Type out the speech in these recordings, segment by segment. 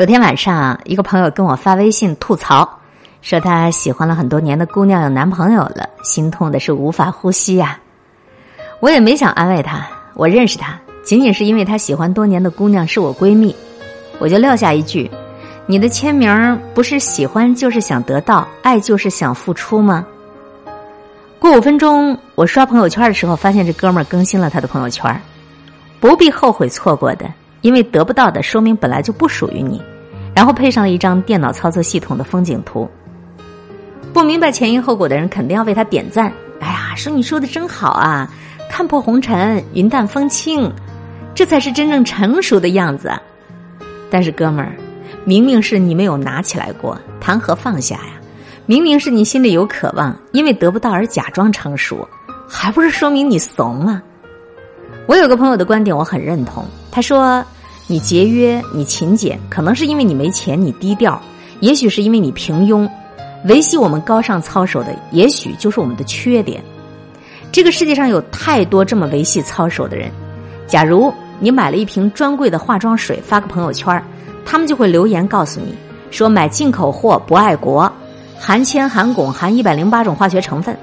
有天晚上，一个朋友跟我发微信吐槽，说他喜欢了很多年的姑娘有男朋友了，心痛的是无法呼吸呀。我也没想安慰他，我认识他，仅仅是因为他喜欢多年的姑娘是我闺蜜，我就撂下一句：“你的签名不是喜欢就是想得到，爱就是想付出吗？”过五分钟，我刷朋友圈的时候，发现这哥们儿更新了他的朋友圈，不必后悔错过的。因为得不到的，说明本来就不属于你，然后配上了一张电脑操作系统的风景图。不明白前因后果的人肯定要为他点赞。哎呀，说你说的真好啊！看破红尘，云淡风轻，这才是真正成熟的样子。但是哥们儿，明明是你没有拿起来过，谈何放下呀？明明是你心里有渴望，因为得不到而假装成熟，还不是说明你怂啊？我有个朋友的观点，我很认同。他说：“你节约，你勤俭，可能是因为你没钱，你低调；也许是因为你平庸。维系我们高尚操守的，也许就是我们的缺点。这个世界上有太多这么维系操守的人。假如你买了一瓶专柜的化妆水，发个朋友圈，他们就会留言告诉你说买进口货不爱国，含铅、含汞、含一百零八种化学成分。”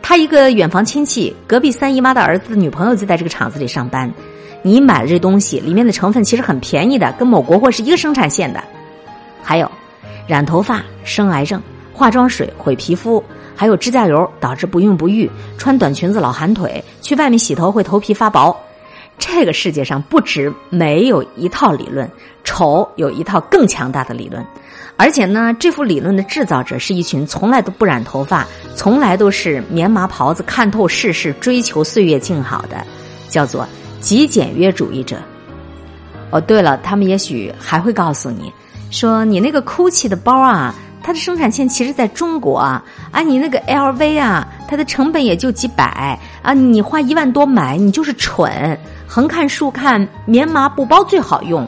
他一个远房亲戚，隔壁三姨妈的儿子的女朋友就在这个厂子里上班。你买的这东西里面的成分其实很便宜的，跟某国货是一个生产线的。还有，染头发生癌症，化妆水毁皮肤，还有指甲油导致不孕不育，穿短裙子老寒腿，去外面洗头会头皮发薄。这个世界上不止没有一套理论，丑有一套更强大的理论，而且呢，这副理论的制造者是一群从来都不染头发、从来都是棉麻袍子、看透世事、追求岁月静好的，叫做极简约主义者。哦，对了，他们也许还会告诉你，说你那个 GUCCI 的包啊，它的生产线其实在中国啊，啊，你那个 LV 啊，它的成本也就几百啊，你花一万多买，你就是蠢。横看竖看，棉麻布包最好用。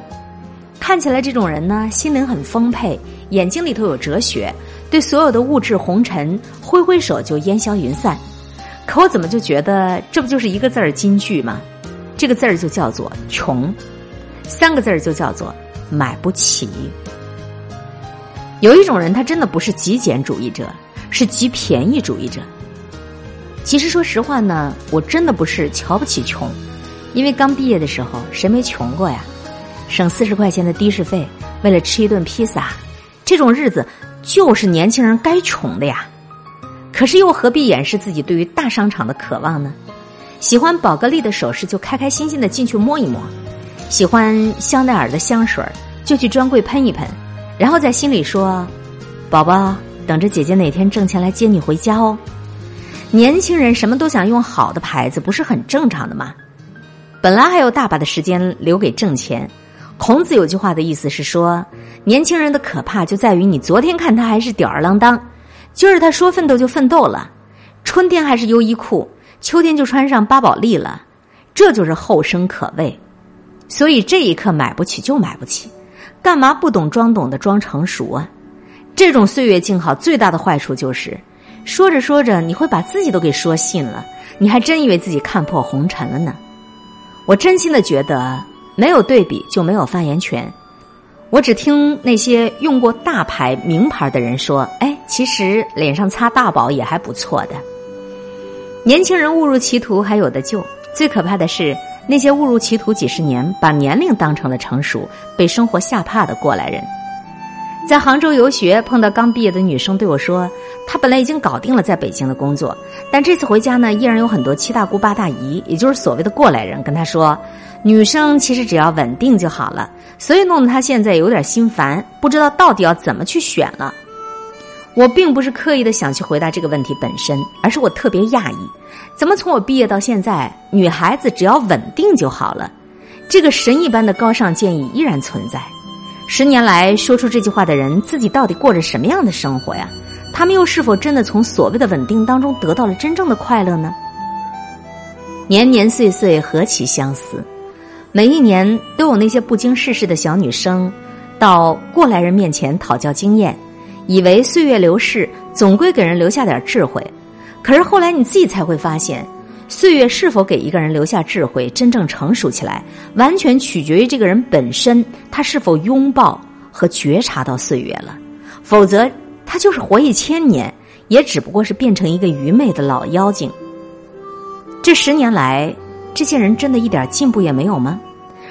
看起来这种人呢，心灵很丰沛，眼睛里头有哲学，对所有的物质红尘挥挥手就烟消云散。可我怎么就觉得这不就是一个字儿金句吗？这个字儿就叫做穷，三个字儿就叫做买不起。有一种人，他真的不是极简主义者，是极便宜主义者。其实说实话呢，我真的不是瞧不起穷。因为刚毕业的时候，谁没穷过呀？省四十块钱的的士费，为了吃一顿披萨，这种日子就是年轻人该穷的呀。可是又何必掩饰自己对于大商场的渴望呢？喜欢宝格丽的首饰，就开开心心的进去摸一摸；喜欢香奈儿的香水，就去专柜喷一喷，然后在心里说：“宝宝，等着姐姐哪天挣钱来接你回家哦。”年轻人什么都想用好的牌子，不是很正常的吗？本来还有大把的时间留给挣钱。孔子有句话的意思是说，年轻人的可怕就在于你昨天看他还是吊儿郎当，今儿他说奋斗就奋斗了，春天还是优衣库，秋天就穿上巴宝莉了，这就是后生可畏。所以这一刻买不起就买不起，干嘛不懂装懂的装成熟啊？这种岁月静好最大的坏处就是，说着说着你会把自己都给说信了，你还真以为自己看破红尘了呢。我真心的觉得，没有对比就没有发言权。我只听那些用过大牌名牌的人说：“哎，其实脸上擦大宝也还不错的。”年轻人误入歧途还有的救，最可怕的是那些误入歧途几十年，把年龄当成了成熟，被生活吓怕的过来人。在杭州游学，碰到刚毕业的女生对我说：“她本来已经搞定了在北京的工作，但这次回家呢，依然有很多七大姑八大姨，也就是所谓的过来人，跟她说，女生其实只要稳定就好了，所以弄得她现在有点心烦，不知道到底要怎么去选了。”我并不是刻意的想去回答这个问题本身，而是我特别讶异，怎么从我毕业到现在，女孩子只要稳定就好了，这个神一般的高尚建议依然存在。十年来说出这句话的人，自己到底过着什么样的生活呀？他们又是否真的从所谓的稳定当中得到了真正的快乐呢？年年岁岁何其相似，每一年都有那些不经世事的小女生，到过来人面前讨教经验，以为岁月流逝总归给人留下点智慧。可是后来你自己才会发现，岁月是否给一个人留下智慧，真正成熟起来，完全取决于这个人本身，他是否拥抱和觉察到岁月了。否则，他就是活一千年，也只不过是变成一个愚昧的老妖精。这十年来，这些人真的一点进步也没有吗？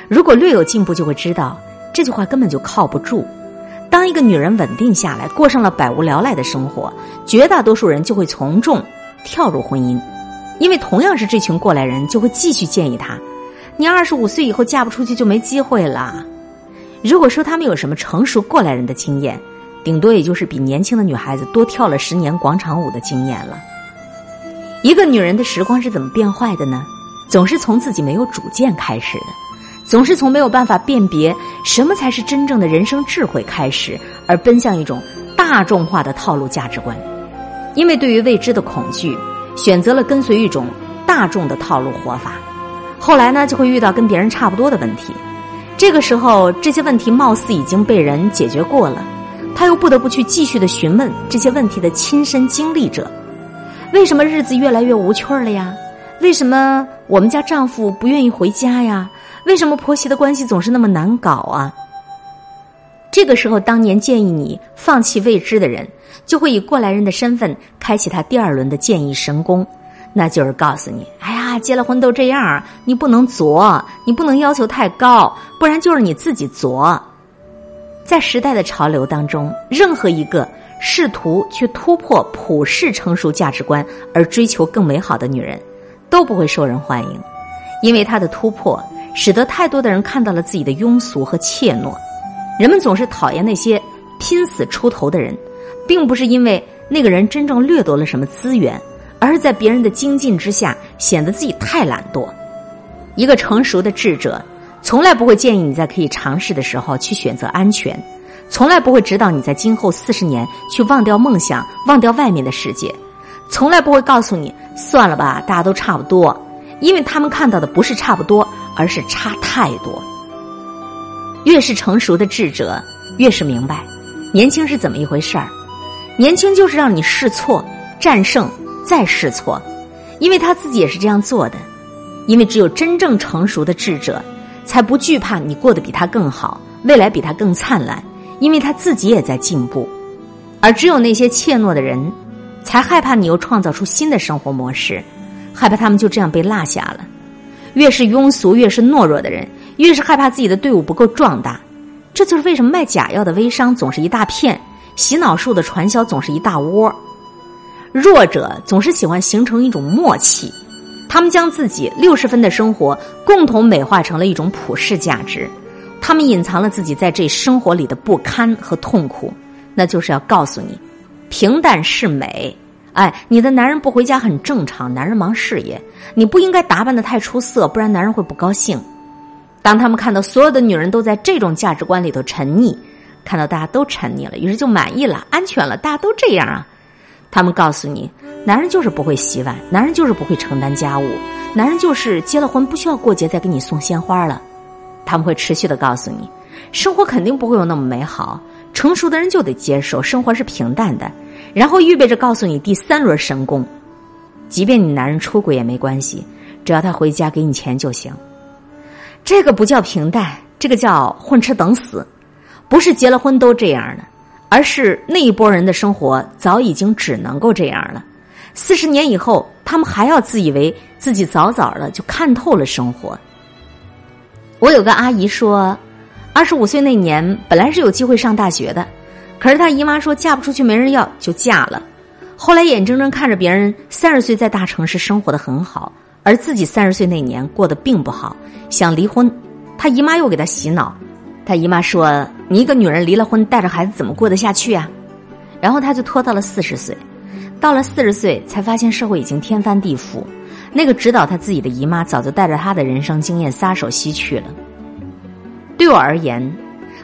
如果略有进步，就会知道这句话根本就靠不住。当一个女人稳定下来，过上了百无聊赖的生活，绝大多数人就会从众跳入婚姻。因为同样是这群过来人，就会继续建议她：你二十五岁以后嫁不出去就没机会了。如果说他们有什么成熟过来人的经验，顶多也就是比年轻的女孩子多跳了十年广场舞的经验了。一个女人的时光是怎么变坏的呢？总是从自己没有主见开始的，总是从没有办法辨别什么才是真正的人生智慧开始，而奔向一种大众化的套路价值观。因为对于未知的恐惧。选择了跟随一种大众的套路活法，后来呢就会遇到跟别人差不多的问题。这个时候，这些问题貌似已经被人解决过了，他又不得不去继续的询问这些问题的亲身经历者：为什么日子越来越无趣了呀？为什么我们家丈夫不愿意回家呀？为什么婆媳的关系总是那么难搞啊？这个时候，当年建议你放弃未知的人。就会以过来人的身份开启他第二轮的建议神功，那就是告诉你：哎呀，结了婚都这样，你不能作，你不能要求太高，不然就是你自己作。在时代的潮流当中，任何一个试图去突破普世成熟价值观而追求更美好的女人，都不会受人欢迎，因为她的突破使得太多的人看到了自己的庸俗和怯懦。人们总是讨厌那些拼死出头的人。并不是因为那个人真正掠夺了什么资源，而是在别人的精进之下，显得自己太懒惰。一个成熟的智者，从来不会建议你在可以尝试的时候去选择安全，从来不会指导你在今后四十年去忘掉梦想、忘掉外面的世界，从来不会告诉你算了吧，大家都差不多，因为他们看到的不是差不多，而是差太多。越是成熟的智者，越是明白年轻是怎么一回事儿。年轻就是让你试错、战胜、再试错，因为他自己也是这样做的。因为只有真正成熟的智者，才不惧怕你过得比他更好，未来比他更灿烂，因为他自己也在进步。而只有那些怯懦的人，才害怕你又创造出新的生活模式，害怕他们就这样被落下了。越是庸俗、越是懦弱的人，越是害怕自己的队伍不够壮大。这就是为什么卖假药的微商总是一大片。洗脑术的传销总是一大窝，弱者总是喜欢形成一种默契，他们将自己六十分的生活共同美化成了一种普世价值，他们隐藏了自己在这生活里的不堪和痛苦，那就是要告诉你，平淡是美。哎，你的男人不回家很正常，男人忙事业，你不应该打扮的太出色，不然男人会不高兴。当他们看到所有的女人都在这种价值观里头沉溺。看到大家都沉溺了，于是就满意了，安全了，大家都这样啊。他们告诉你，男人就是不会洗碗，男人就是不会承担家务，男人就是结了婚不需要过节再给你送鲜花了。他们会持续的告诉你，生活肯定不会有那么美好，成熟的人就得接受生活是平淡的，然后预备着告诉你第三轮神功，即便你男人出轨也没关系，只要他回家给你钱就行。这个不叫平淡，这个叫混吃等死。不是结了婚都这样的，而是那一波人的生活早已经只能够这样了。四十年以后，他们还要自以为自己早早的就看透了生活。我有个阿姨说，二十五岁那年本来是有机会上大学的，可是她姨妈说嫁不出去没人要，就嫁了。后来眼睁睁看着别人三十岁在大城市生活的很好，而自己三十岁那年过得并不好，想离婚。她姨妈又给她洗脑。他姨妈说：“你一个女人离了婚，带着孩子怎么过得下去啊？”然后他就拖到了四十岁，到了四十岁才发现社会已经天翻地覆。那个指导他自己的姨妈早就带着他的人生经验撒手西去了。对我而言，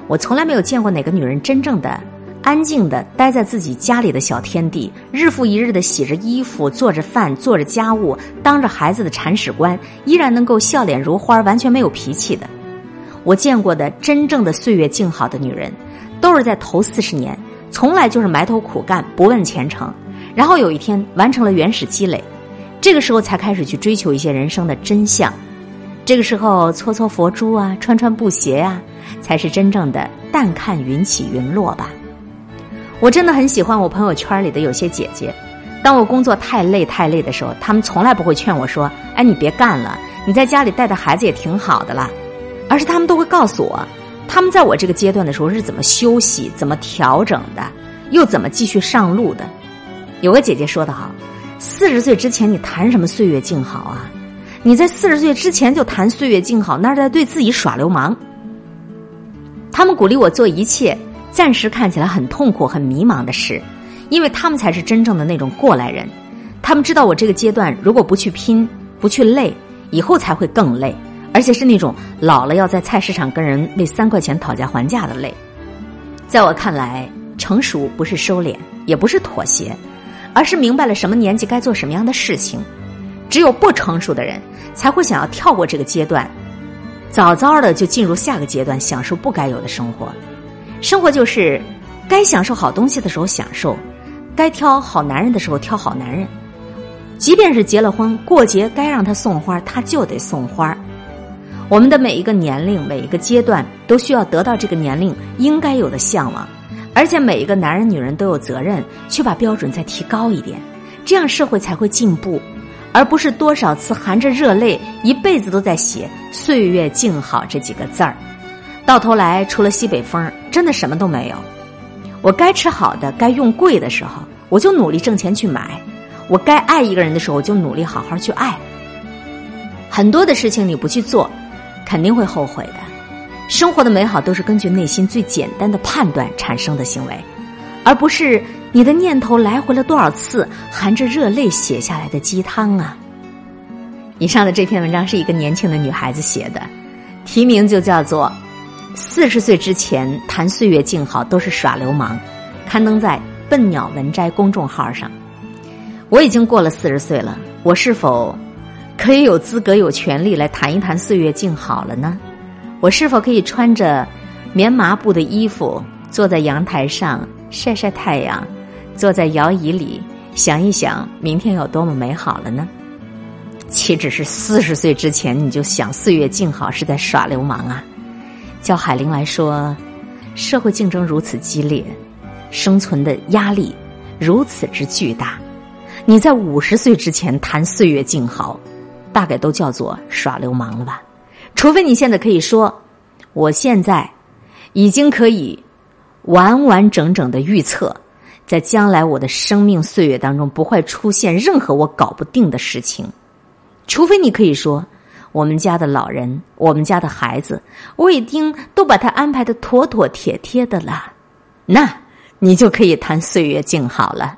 我从来没有见过哪个女人真正的安静的待在自己家里的小天地，日复一日的洗着衣服、做着饭、做着家务，当着孩子的铲屎官，依然能够笑脸如花，完全没有脾气的。我见过的真正的岁月静好的女人，都是在头四十年，从来就是埋头苦干，不问前程。然后有一天完成了原始积累，这个时候才开始去追求一些人生的真相。这个时候搓搓佛珠啊，穿穿布鞋呀，才是真正的淡看云起云落吧。我真的很喜欢我朋友圈里的有些姐姐，当我工作太累太累的时候，她们从来不会劝我说：“哎，你别干了，你在家里带带孩子也挺好的啦。”而是她们都会告诉我，他们在我这个阶段的时候是怎么休息、怎么调整的，又怎么继续上路的。有个姐姐说得好。四十岁之前，你谈什么岁月静好啊？你在四十岁之前就谈岁月静好，那是在对自己耍流氓。他们鼓励我做一切暂时看起来很痛苦、很迷茫的事，因为他们才是真正的那种过来人。他们知道我这个阶段如果不去拼、不去累，以后才会更累，而且是那种老了要在菜市场跟人为三块钱讨价还价的累。在我看来，成熟不是收敛，也不是妥协。而是明白了什么年纪该做什么样的事情，只有不成熟的人才会想要跳过这个阶段，早早的就进入下个阶段，享受不该有的生活。生活就是该享受好东西的时候享受，该挑好男人的时候挑好男人。即便是结了婚，过节该让他送花，他就得送花。我们的每一个年龄、每一个阶段，都需要得到这个年龄应该有的向往。而且每一个男人、女人都有责任去把标准再提高一点，这样社会才会进步，而不是多少次含着热泪一辈子都在写“岁月静好”这几个字儿，到头来除了西北风，真的什么都没有。我该吃好的、该用贵的时候，我就努力挣钱去买；我该爱一个人的时候，我就努力好好去爱。很多的事情你不去做，肯定会后悔的。生活的美好都是根据内心最简单的判断产生的行为，而不是你的念头来回了多少次，含着热泪写下来的鸡汤啊！以上的这篇文章是一个年轻的女孩子写的，题名就叫做《四十岁之前谈岁月静好都是耍流氓》，刊登在笨鸟文摘公众号上。我已经过了四十岁了，我是否可以有资格、有权利来谈一谈岁月静好了呢？我是否可以穿着棉麻布的衣服，坐在阳台上晒晒太阳，坐在摇椅里想一想明天有多么美好了呢？岂止是四十岁之前你就想岁月静好是在耍流氓啊？叫海玲来说，社会竞争如此激烈，生存的压力如此之巨大，你在五十岁之前谈岁月静好，大概都叫做耍流氓了吧？除非你现在可以说，我现在已经可以完完整整的预测，在将来我的生命岁月当中不会出现任何我搞不定的事情。除非你可以说，我们家的老人，我们家的孩子，我已经都把他安排的妥妥帖帖的了，那你就可以谈岁月静好了。